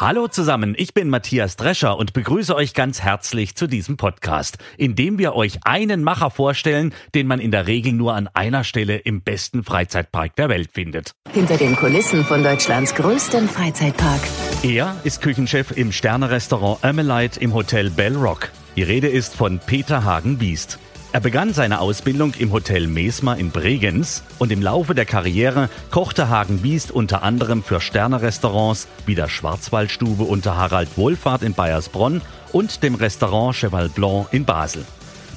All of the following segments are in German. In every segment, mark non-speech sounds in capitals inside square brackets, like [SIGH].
Hallo zusammen, ich bin Matthias Drescher und begrüße euch ganz herzlich zu diesem Podcast, in dem wir euch einen Macher vorstellen, den man in der Regel nur an einer Stelle im besten Freizeitpark der Welt findet. Hinter den Kulissen von Deutschlands größtem Freizeitpark. Er ist Küchenchef im Sternerestaurant Amelite im Hotel Bell Rock. Die Rede ist von Peter Hagen-Biest. Er begann seine Ausbildung im Hotel Mesmer in Bregenz und im Laufe der Karriere kochte Hagen Biest unter anderem für Sternerestaurants wie der Schwarzwaldstube unter Harald Wohlfahrt in Bayersbronn und dem Restaurant Cheval Blanc in Basel.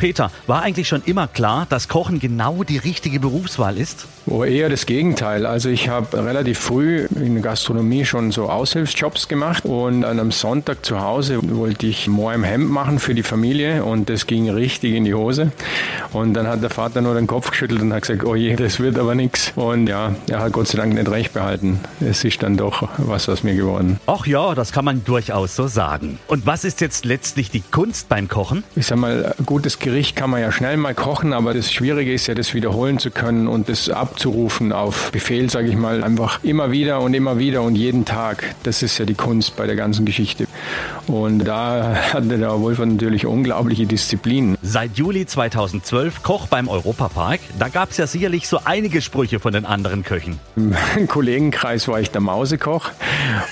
Peter, war eigentlich schon immer klar, dass Kochen genau die richtige Berufswahl ist? Oh, eher das Gegenteil. Also ich habe relativ früh in der Gastronomie schon so Aushilfsjobs gemacht und an einem Sonntag zu Hause wollte ich Moor im Hemd machen für die Familie und das ging richtig in die Hose. Und dann hat der Vater nur den Kopf geschüttelt und hat gesagt, oh je, das wird aber nichts. Und ja, er hat Gott sei Dank nicht recht behalten. Es ist dann doch was aus mir geworden. Ach ja, das kann man durchaus so sagen. Und was ist jetzt letztlich die Kunst beim Kochen? Ich sag mal, gutes Gericht kann man ja schnell mal kochen, aber das Schwierige ist ja, das wiederholen zu können und das abzurufen auf Befehl, sage ich mal, einfach immer wieder und immer wieder und jeden Tag. Das ist ja die Kunst bei der ganzen Geschichte. Und da hatte der Wolf natürlich unglaubliche Disziplin. Seit Juli 2012 Koch beim Europapark. Da gab es ja sicherlich so einige Sprüche von den anderen Köchen. Im [LAUGHS] Kollegenkreis war ich der Mausekoch.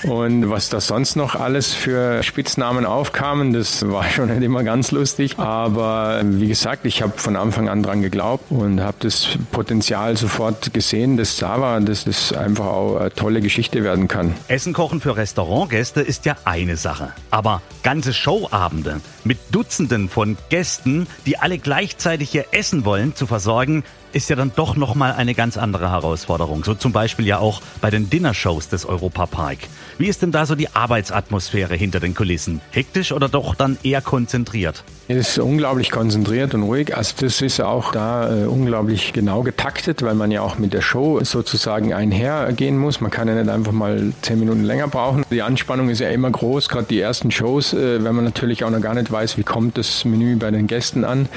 Und was da sonst noch alles für Spitznamen aufkamen, das war [LAUGHS] schon nicht immer ganz lustig. Aber wie gesagt, ich habe von Anfang an dran geglaubt und habe das Potenzial sofort gesehen, dass da war, dass das einfach auch eine tolle Geschichte werden kann. Essen kochen für Restaurantgäste ist ja eine Sache. Aber ganze Showabende mit Dutzenden von Gästen, die alle gleichzeitig ihr Essen wollen, zu versorgen, ist ja dann doch nochmal eine ganz andere Herausforderung. So zum Beispiel ja auch bei den Dinnershows des Europapark. Wie ist denn da so die Arbeitsatmosphäre hinter den Kulissen? Hektisch oder doch dann eher konzentriert? Es ist unglaublich konzentriert und ruhig. Also das ist auch da äh, unglaublich genau getaktet, weil man ja auch mit der Show sozusagen einhergehen muss. Man kann ja nicht einfach mal zehn Minuten länger brauchen. Die Anspannung ist ja immer groß, gerade die ersten Shows, äh, wenn man natürlich auch noch gar nicht weiß, wie kommt das Menü bei den Gästen an,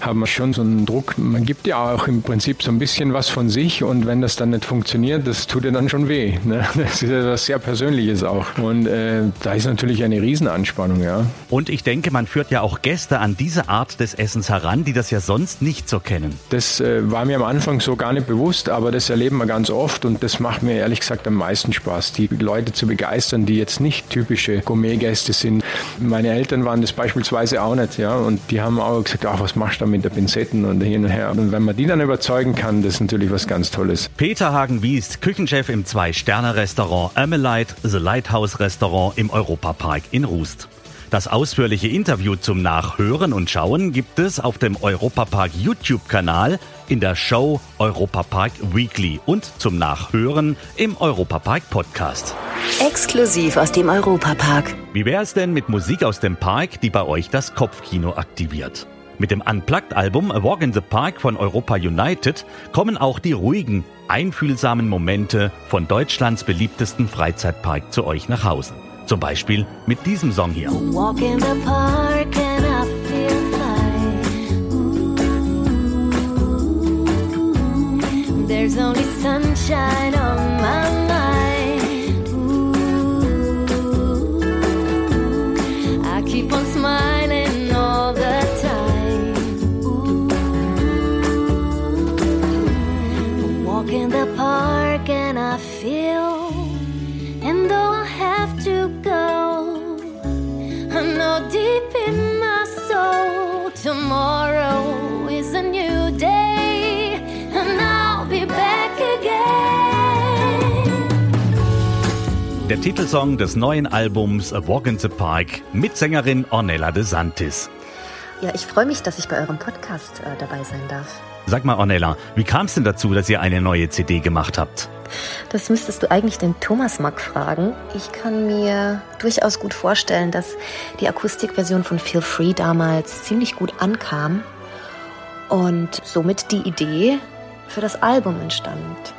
haben wir schon so einen Druck. Man gibt ja auch im Prinzip so ein bisschen was von sich und wenn das dann nicht funktioniert, das tut ja dann schon weh. Ne? [LAUGHS] Das ist ja was sehr Persönliches auch. Und äh, da ist natürlich eine Riesenanspannung, ja. Und ich denke, man führt ja auch Gäste an diese Art des Essens heran, die das ja sonst nicht so kennen. Das äh, war mir am Anfang so gar nicht bewusst, aber das erleben wir ganz oft und das macht mir ehrlich gesagt am meisten Spaß, die Leute zu begeistern, die jetzt nicht typische Gourmet-Gäste sind. Meine Eltern waren das beispielsweise auch nicht, ja, und die haben auch gesagt, ach, was machst du da mit der Pinzetten und hin und her. Und wenn man die dann überzeugen kann, das ist natürlich was ganz Tolles. Peter Hagen-Wiest, Küchenchef im Zwei-Sterne-Restaurant Amelite, The Lighthouse Restaurant im Europapark in Rust. Das ausführliche Interview zum Nachhören und Schauen gibt es auf dem Europapark YouTube-Kanal in der Show Europapark Weekly und zum Nachhören im Europapark Podcast. Exklusiv aus dem Europapark. Wie wäre es denn mit Musik aus dem Park, die bei euch das Kopfkino aktiviert? Mit dem Unplugged-Album A Walk in the Park von Europa United kommen auch die ruhigen, einfühlsamen Momente von Deutschlands beliebtesten Freizeitpark zu euch nach Hause. Zum Beispiel mit diesem Song hier. Walk in the park and I feel. There's only sunshine on my Der Titelsong des neuen Albums A Walk in the Park mit Sängerin Ornella de Santis. Ja, ich freue mich, dass ich bei eurem Podcast äh, dabei sein darf. Sag mal, Ornella, wie kam es denn dazu, dass ihr eine neue CD gemacht habt? Das müsstest du eigentlich den Thomas Mack fragen. Ich kann mir durchaus gut vorstellen, dass die Akustikversion von Feel Free damals ziemlich gut ankam und somit die Idee für das Album entstand.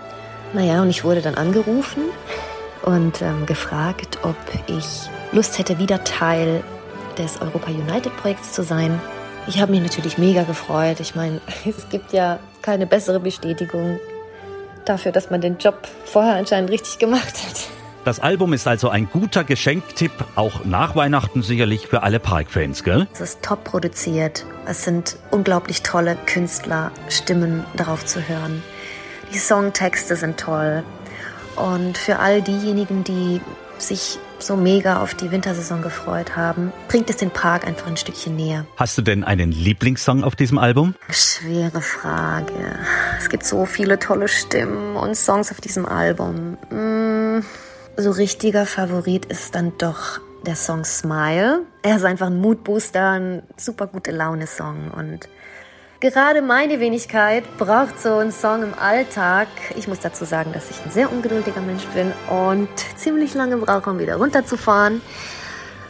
Naja, und ich wurde dann angerufen und ähm, gefragt, ob ich Lust hätte, wieder Teil des Europa United Projekts zu sein. Ich habe mich natürlich mega gefreut. Ich meine, [LAUGHS] es gibt ja keine bessere Bestätigung dafür, dass man den Job vorher anscheinend richtig gemacht hat. Das Album ist also ein guter Geschenktipp, auch nach Weihnachten sicherlich für alle Parkfans, gell? Es ist top produziert. Es sind unglaublich tolle Künstler, Stimmen darauf zu hören. Die Songtexte sind toll. Und für all diejenigen, die sich so mega auf die Wintersaison gefreut haben, bringt es den Park einfach ein Stückchen näher. Hast du denn einen Lieblingssong auf diesem Album? Schwere Frage. Es gibt so viele tolle Stimmen und Songs auf diesem Album. Mm, so richtiger Favorit ist dann doch der Song Smile. Er ist einfach ein Moodbooster, ein super gute Laune-Song und Gerade meine Wenigkeit braucht so einen Song im Alltag. Ich muss dazu sagen, dass ich ein sehr ungeduldiger Mensch bin und ziemlich lange brauche, um wieder runterzufahren.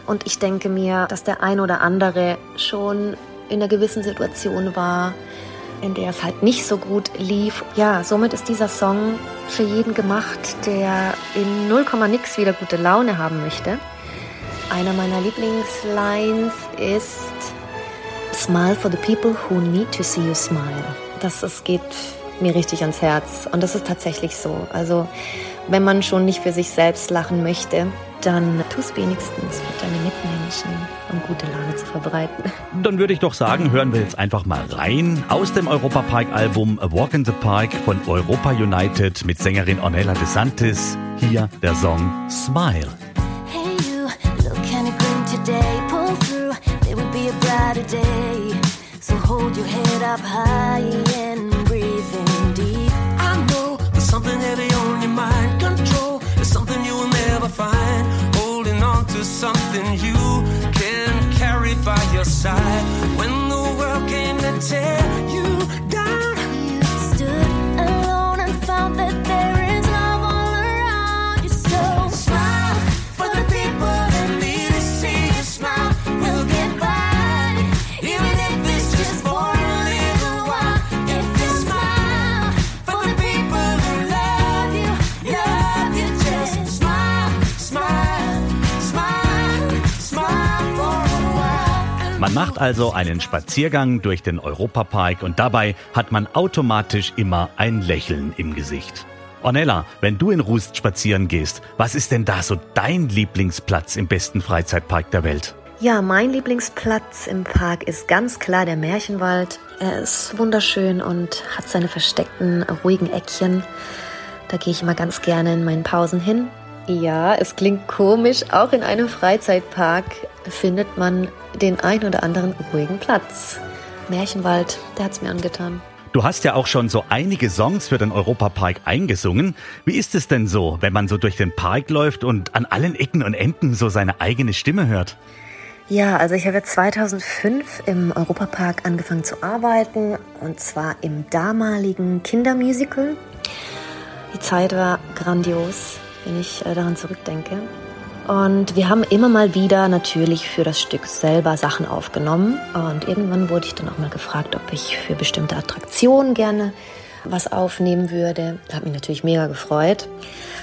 Und ich denke mir, dass der ein oder andere schon in einer gewissen Situation war, in der es halt nicht so gut lief. Ja, somit ist dieser Song für jeden gemacht, der in 0, nix wieder gute Laune haben möchte. Einer meiner Lieblingslines ist Smile for the people who need to see you smile. Das, es geht mir richtig ans Herz. Und das ist tatsächlich so. Also, wenn man schon nicht für sich selbst lachen möchte, dann tu es wenigstens für deine Mitmenschen, um gute Laune zu verbreiten. Dann würde ich doch sagen, hören wir jetzt einfach mal rein aus dem Europa Park Album A Walk in the Park von Europa United mit Sängerin Ornella De Santis. Hier der Song Smile. Hold your head up high and breathe in deep. I know there's something heavy on your mind. Control is something you will never find. Holding on to something you can carry by your side. Man macht also einen Spaziergang durch den Europapark und dabei hat man automatisch immer ein Lächeln im Gesicht. Ornella, wenn du in Rust spazieren gehst, was ist denn da so dein Lieblingsplatz im besten Freizeitpark der Welt? Ja, mein Lieblingsplatz im Park ist ganz klar der Märchenwald. Er ist wunderschön und hat seine versteckten, ruhigen Eckchen. Da gehe ich immer ganz gerne in meinen Pausen hin. Ja, es klingt komisch, auch in einem Freizeitpark findet man den ein oder anderen ruhigen Platz. Märchenwald, der hat's mir angetan. Du hast ja auch schon so einige Songs für den Europapark eingesungen. Wie ist es denn so, wenn man so durch den Park läuft und an allen Ecken und Enden so seine eigene Stimme hört? Ja, also ich habe 2005 im Europapark angefangen zu arbeiten und zwar im damaligen Kindermusical. Die Zeit war grandios, wenn ich äh, daran zurückdenke. Und wir haben immer mal wieder natürlich für das Stück selber Sachen aufgenommen. Und irgendwann wurde ich dann auch mal gefragt, ob ich für bestimmte Attraktionen gerne was aufnehmen würde. Hat mich natürlich mega gefreut.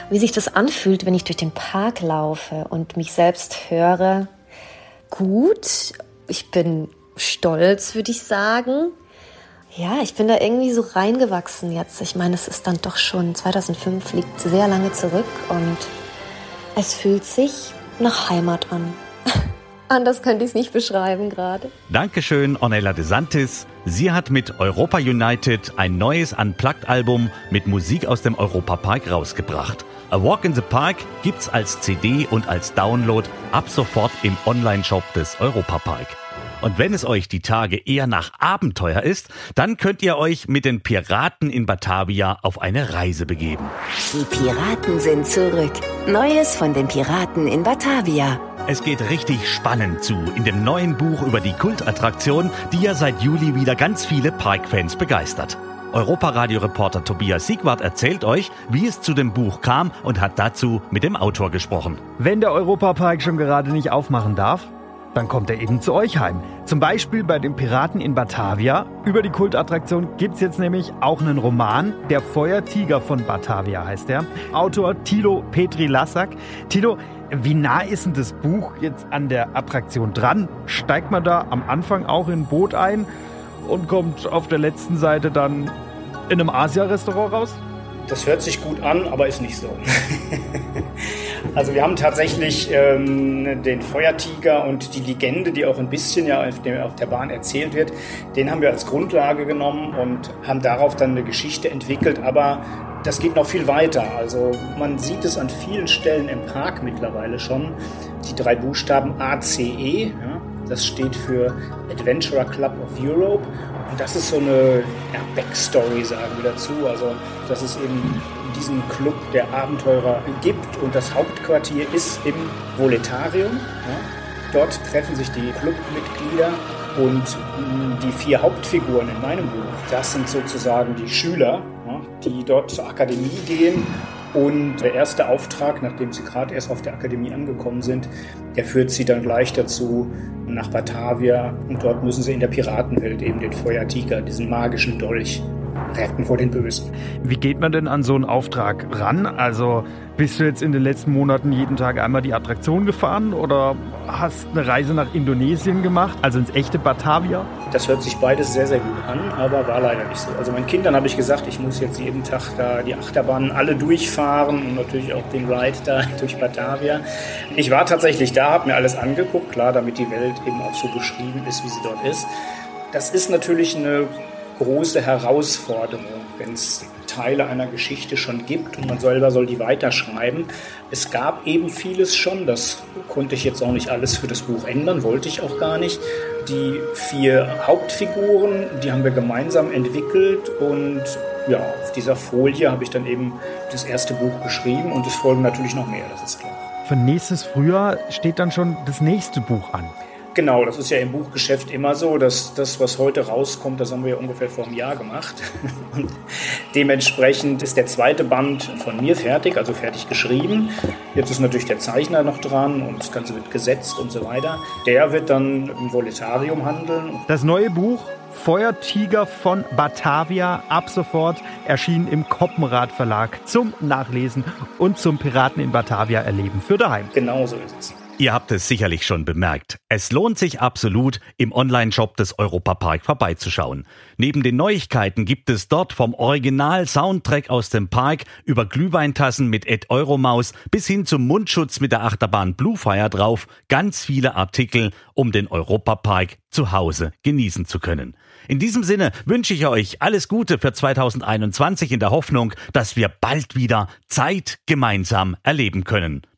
Wie sich das anfühlt, wenn ich durch den Park laufe und mich selbst höre. Gut, ich bin stolz, würde ich sagen. Ja, ich bin da irgendwie so reingewachsen jetzt. Ich meine, es ist dann doch schon 2005, liegt sehr lange zurück und es fühlt sich nach Heimat an. [LAUGHS] Anders könnte ich es nicht beschreiben gerade. Dankeschön, Ornella De Santis. Sie hat mit Europa United ein neues Unplugged-Album mit Musik aus dem Europapark rausgebracht. A Walk in the Park gibt's als CD und als Download ab sofort im Online-Shop des Europapark. Und wenn es euch die Tage eher nach Abenteuer ist, dann könnt ihr euch mit den Piraten in Batavia auf eine Reise begeben. Die Piraten sind zurück. Neues von den Piraten in Batavia. Es geht richtig spannend zu in dem neuen Buch über die Kultattraktion, die ja seit Juli wieder ganz viele Parkfans begeistert. Europaradio-Reporter Tobias Siegwart erzählt euch, wie es zu dem Buch kam und hat dazu mit dem Autor gesprochen. Wenn der Europapark schon gerade nicht aufmachen darf, dann kommt er eben zu euch heim. Zum Beispiel bei den Piraten in Batavia. Über die Kultattraktion gibt es jetzt nämlich auch einen Roman. Der Feuertiger von Batavia heißt er. Autor Tilo Petri Lassak. Tilo, wie nah ist denn das Buch jetzt an der Attraktion dran? Steigt man da am Anfang auch in ein Boot ein und kommt auf der letzten Seite dann in einem Asia-Restaurant raus? Das hört sich gut an, aber ist nicht so. [LAUGHS] also wir haben tatsächlich ähm, den Feuertiger und die Legende, die auch ein bisschen ja auf, dem, auf der Bahn erzählt wird, den haben wir als Grundlage genommen und haben darauf dann eine Geschichte entwickelt. Aber das geht noch viel weiter. Also man sieht es an vielen Stellen im Park mittlerweile schon. Die drei Buchstaben ACE, ja, das steht für Adventurer Club of Europe. Und das ist so eine ja, Backstory, sagen wir dazu. Also, dass es eben diesen Club der Abenteurer gibt und das Hauptquartier ist im Voletarium. Ja. Dort treffen sich die Clubmitglieder und mm, die vier Hauptfiguren in meinem Buch, das sind sozusagen die Schüler, ja, die dort zur Akademie gehen und der erste Auftrag, nachdem sie gerade erst auf der Akademie angekommen sind, der führt sie dann gleich dazu nach Batavia. Und dort müssen sie in der Piratenwelt eben den Feuertiger, diesen magischen Dolch, retten vor den Bösen. Wie geht man denn an so einen Auftrag ran? Also bist du jetzt in den letzten Monaten jeden Tag einmal die Attraktion gefahren oder hast eine Reise nach Indonesien gemacht, also ins echte Batavia? Das hört sich beides sehr, sehr gut an, aber war leider nicht so. Also meinen Kindern habe ich gesagt, ich muss jetzt jeden Tag da die Achterbahnen alle durchfahren und natürlich auch den Ride da [LAUGHS] durch Batavia. Ich war tatsächlich da, habe mir alles angeguckt, klar, damit die Welt eben auch so beschrieben ist, wie sie dort ist. Das ist natürlich eine große Herausforderung, wenn es Teile einer Geschichte schon gibt und man selber soll die weiterschreiben. Es gab eben vieles schon, das konnte ich jetzt auch nicht alles für das Buch ändern, wollte ich auch gar nicht. Die vier Hauptfiguren, die haben wir gemeinsam entwickelt und ja, auf dieser Folie habe ich dann eben das erste Buch geschrieben und es folgen natürlich noch mehr, das ist klar. Für nächstes Frühjahr steht dann schon das nächste Buch an. Genau, das ist ja im Buchgeschäft immer so, dass das, was heute rauskommt, das haben wir ja ungefähr vor einem Jahr gemacht. [LAUGHS] Und dementsprechend ist der zweite Band von mir fertig, also fertig geschrieben. Jetzt ist natürlich der Zeichner noch dran und das Ganze wird gesetzt und so weiter. Der wird dann im Voletarium handeln. Das neue Buch Feuertiger von Batavia ab sofort erschienen im Koppenrad Verlag zum Nachlesen und zum Piraten in Batavia erleben für daheim. Genau so ist es. Ihr habt es sicherlich schon bemerkt. Es lohnt sich absolut, im Online-Shop des Europapark vorbeizuschauen. Neben den Neuigkeiten gibt es dort vom Original-Soundtrack aus dem Park über Glühweintassen mit Ed Euromaus bis hin zum Mundschutz mit der Achterbahn Bluefire drauf ganz viele Artikel, um den Europapark zu Hause genießen zu können. In diesem Sinne wünsche ich euch alles Gute für 2021 in der Hoffnung, dass wir bald wieder Zeit gemeinsam erleben können.